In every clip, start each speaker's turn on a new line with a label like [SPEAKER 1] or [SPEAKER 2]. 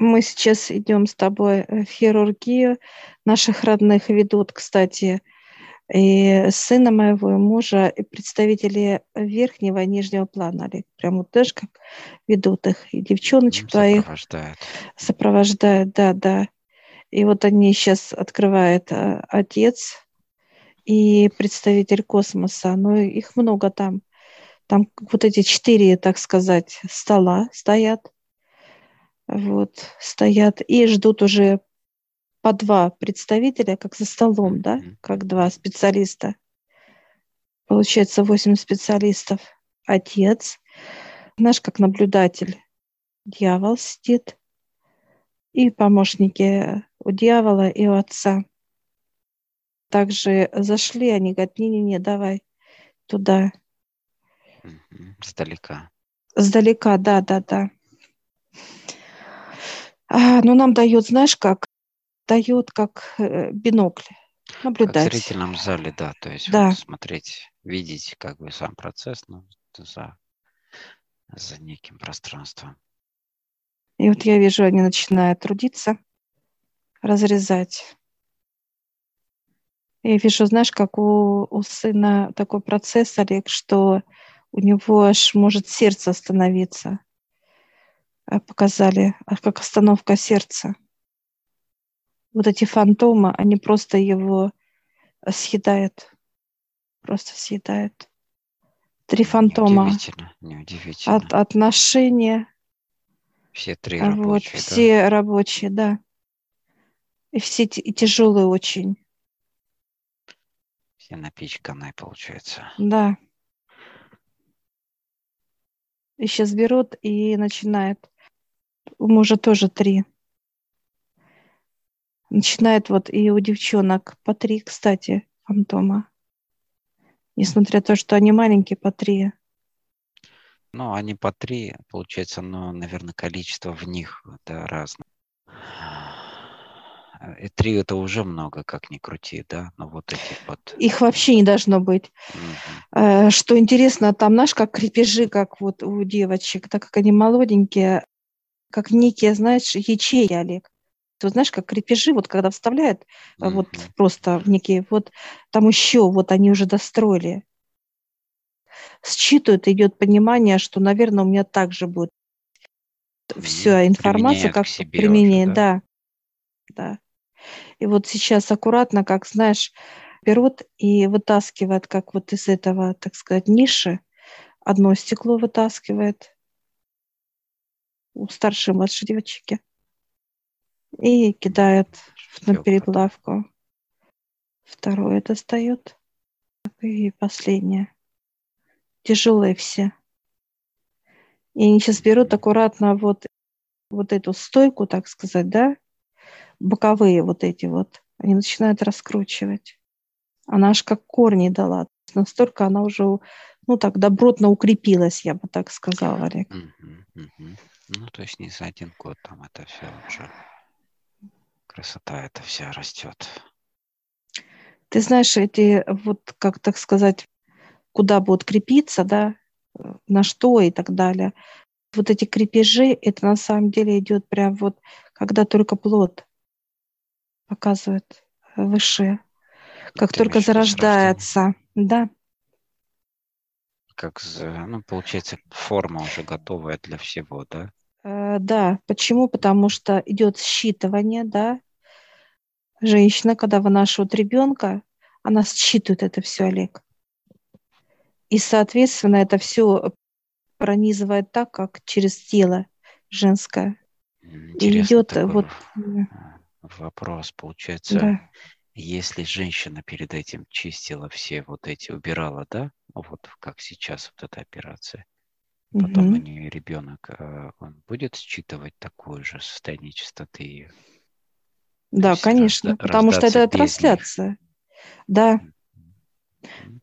[SPEAKER 1] Мы сейчас идем с тобой в хирургию. Наших родных ведут, кстати, и сына моего, и мужа, и представители верхнего и нижнего плана, Олег. Прям вот даже как ведут их. И девчоночек твоих.
[SPEAKER 2] Сопровождают.
[SPEAKER 1] Да, да. И вот они сейчас открывает а, отец и представитель космоса. Но их много там. Там вот эти четыре, так сказать, стола стоят. Вот, стоят и ждут уже по два представителя, как за столом, да, как два специалиста. Получается, восемь специалистов. Отец, наш как наблюдатель, дьявол сидит, и помощники у дьявола и у отца. Также зашли, они говорят, не-не-не, давай туда.
[SPEAKER 2] Сдалека.
[SPEAKER 1] Сдалека, да, А, ну, нам дает, знаешь, как дает как э, бинокль. Наблюдать.
[SPEAKER 2] Как в зрительном зале, да, то есть
[SPEAKER 1] да.
[SPEAKER 2] Вот смотреть, видеть как бы сам процесс, но за, за неким пространством.
[SPEAKER 1] И вот я вижу, они начинают трудиться, разрезать. Я вижу, знаешь, как у, у сына такой процесс, Олег, что у него аж может сердце остановиться. Э, показали, а как остановка сердца вот эти фантомы, они просто его съедают. Просто съедают. Три фантома.
[SPEAKER 2] Неудивительно, неудивительно.
[SPEAKER 1] От, отношения.
[SPEAKER 2] Все три рабочие,
[SPEAKER 1] вот,
[SPEAKER 2] да?
[SPEAKER 1] Все рабочие, да. И все и тяжелые очень.
[SPEAKER 2] Все напичканные, получается.
[SPEAKER 1] Да. И сейчас берут и начинает. У мужа тоже три начинает вот и у девчонок по три, кстати, фантома. Несмотря на то, что они маленькие, по три.
[SPEAKER 2] Ну, они по три, получается, но, наверное, количество в них это разное. И три это уже много, как ни крути, да, но вот эти вот...
[SPEAKER 1] Их вообще не должно быть. Угу. Что интересно, там, знаешь, как крепежи, как вот у девочек, так как они молоденькие, как некие, знаешь, ячеи, Олег вот знаешь, как крепежи, вот когда вставляют, mm-hmm. вот просто в некие, вот там еще, вот они уже достроили. Считывают, идет понимание, что, наверное, у меня также будет mm-hmm. вся информация, как применение, уже, да? да, да. И вот сейчас аккуратно, как знаешь, берут и вытаскивает, как вот из этого, так сказать, ниши, одно стекло вытаскивает старшей младшей девочки и кидает на переплавку. Второе достает. И последнее. Тяжелые все. И они сейчас берут аккуратно вот, вот эту стойку, так сказать, да, боковые вот эти вот, они начинают раскручивать. Она аж как корни дала. Настолько она уже, ну так, добротно укрепилась, я бы так сказала, Олег.
[SPEAKER 2] Ну, то есть не за один год там это все уже красота эта вся растет.
[SPEAKER 1] Ты знаешь, эти, вот как так сказать, куда будут крепиться, да, на что и так далее. Вот эти крепежи, это на самом деле идет прям вот, когда только плод показывает выше, как Ты только зарождается, да.
[SPEAKER 2] Как, ну, получается, форма уже готовая для всего, да?
[SPEAKER 1] Э, да, почему? Потому что идет считывание, да, женщина, когда вынашивает ребенка, она считывает это все, Олег. И, соответственно, это все пронизывает так, как через тело женское.
[SPEAKER 2] Интересно и идет вот вопрос, получается, да. если женщина перед этим чистила все вот эти, убирала, да, вот как сейчас вот эта операция, потом угу. у нее ребенок, э, он будет считывать такое же состояние чистоты ее?
[SPEAKER 1] Да, конечно, потому что это трансляция. Да.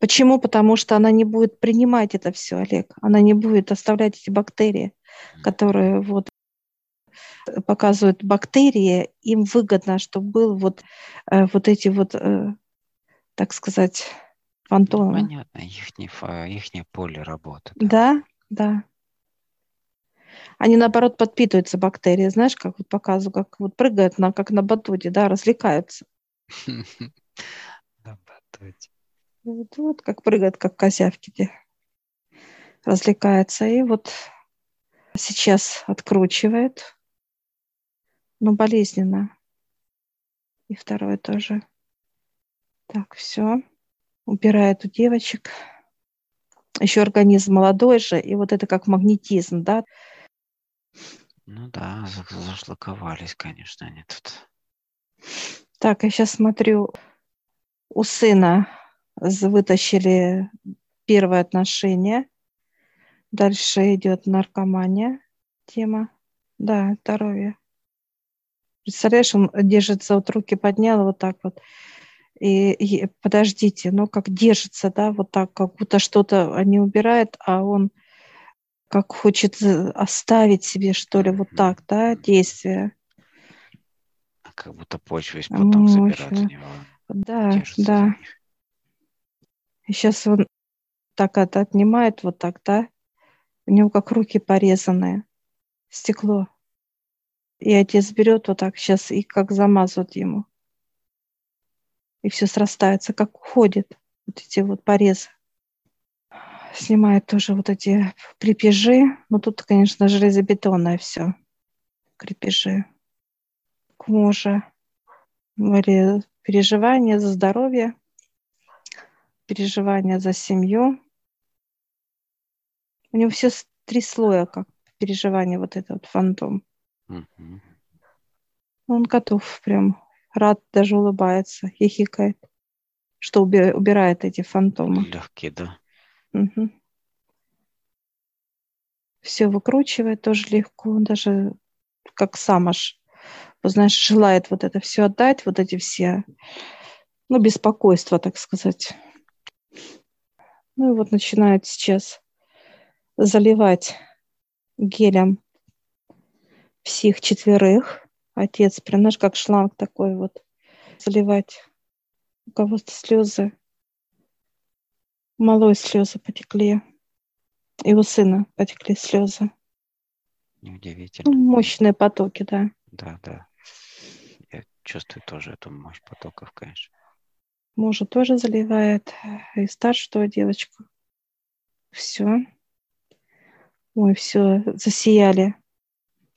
[SPEAKER 1] Почему? Потому что она не будет принимать это все, Олег. Она не будет оставлять эти бактерии, которые вот показывают бактерии, им выгодно, чтобы был вот, э, вот эти вот, э, так сказать, фантомы.
[SPEAKER 2] Понятно, их, их поле работы.
[SPEAKER 1] Да, да. Да. Они, наоборот, подпитываются бактерии. Знаешь, как вот показываю, как вот прыгают, на, как на батуте, да, развлекаются. На батуте. Вот, вот как прыгают, как козявки, развлекаются. И вот сейчас откручивает, но болезненно. И второе тоже. Так, все. Убирает у девочек. Еще организм молодой же, и вот это как магнетизм, да.
[SPEAKER 2] Ну да, зашлаковались, конечно, они тут.
[SPEAKER 1] Так, я сейчас смотрю, у сына вытащили первое отношение. Дальше идет наркомания тема. Да, здоровье. Представляешь, он держится, вот руки поднял вот так вот. И, и подождите, ну как держится, да, вот так, как будто что-то они убирают, а он как хочет оставить себе, что ли, вот так, да, действие.
[SPEAKER 2] А как будто почву из потом ну, забирать у него.
[SPEAKER 1] Да, да. И сейчас он так это отнимает вот так, да, у него как руки порезанные, стекло. И отец берет вот так сейчас и как замазывает ему. И все срастается, как уходит. Вот эти вот порезы. Снимает тоже вот эти крепежи. Ну, тут, конечно, железобетонное все. Крепежи. К мужу. Были переживания за здоровье, переживания за семью. У него все три слоя, как переживания вот этот фантом. Угу. Он готов прям, рад, даже улыбается, хихикает, что уби- убирает эти фантомы.
[SPEAKER 2] Легкий, да?
[SPEAKER 1] Угу. Все выкручивает тоже легко, даже как сам аж, знаешь, желает вот это все отдать, вот эти все, ну, беспокойства, так сказать. Ну и вот начинает сейчас заливать гелем всех четверых. Отец, прям, знаешь, как шланг такой вот, заливать. У кого-то слезы. Малой слезы потекли. И у сына потекли слезы.
[SPEAKER 2] Неудивительно.
[SPEAKER 1] Ну, мощные потоки, да.
[SPEAKER 2] Да, да. Я чувствую тоже эту мощь потоков, конечно.
[SPEAKER 1] Мужа тоже заливает. И старшую девочку. Все. Ой, все, засияли.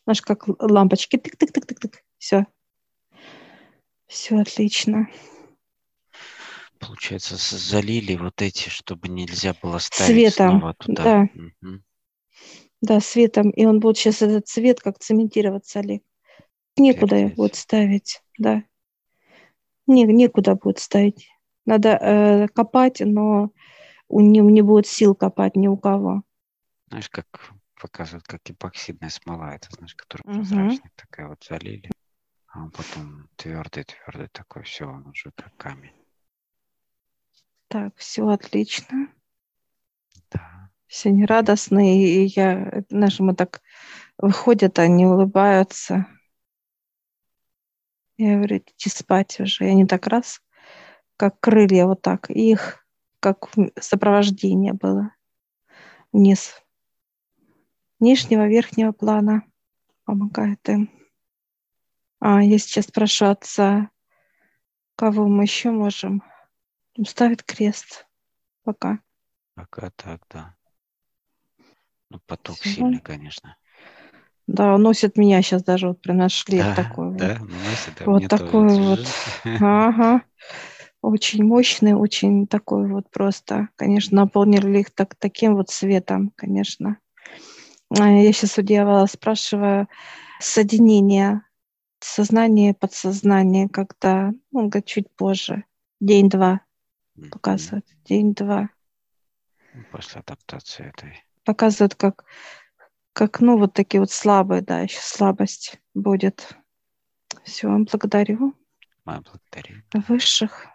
[SPEAKER 1] Знаешь, как лампочки. Тык-тык-тык-тык-тык. Все. Все отлично.
[SPEAKER 2] Получается, залили вот эти, чтобы нельзя было ставить
[SPEAKER 1] Светом,
[SPEAKER 2] снова туда.
[SPEAKER 1] Да. Угу. Да, светом. И он будет сейчас этот цвет как цементироваться, Олег. Некуда его будет ставить, да. Не, некуда будет ставить. Надо э, копать, но у него не будет сил копать ни у кого.
[SPEAKER 2] Знаешь, как показывают, как эпоксидная смола, это, знаешь, которая угу. прозрачная, такая вот залили, а он потом твердый-твердый такой, все, он уже как камень.
[SPEAKER 1] Так, все отлично. Да. Все они радостные, и я, знаешь, мы так выходят, они улыбаются. Я говорю, идите спать уже. И они так раз, как крылья вот так, их как сопровождение было вниз нижнего, верхнего плана. Помогает им. А я сейчас прошу отца, кого мы еще можем. Он ставит крест. Пока.
[SPEAKER 2] Пока так, да. Ну, поток Все. сильный, конечно.
[SPEAKER 1] Да, носит меня сейчас даже вот при наш да, такой
[SPEAKER 2] да, вот. носит, да,
[SPEAKER 1] вот такой вот. Ага. Очень мощный, очень такой вот просто. Конечно, наполнили их так, таким вот светом, конечно. А, я сейчас у дьявола спрашиваю соединение сознания и подсознания, когда, ну, говорит, чуть позже, день-два показывает, день-два.
[SPEAKER 2] После адаптации этой.
[SPEAKER 1] Показывает, как, как, ну, вот такие вот слабые, да, еще слабость будет. Все, благодарю.
[SPEAKER 2] Мы благодарим.
[SPEAKER 1] Высших.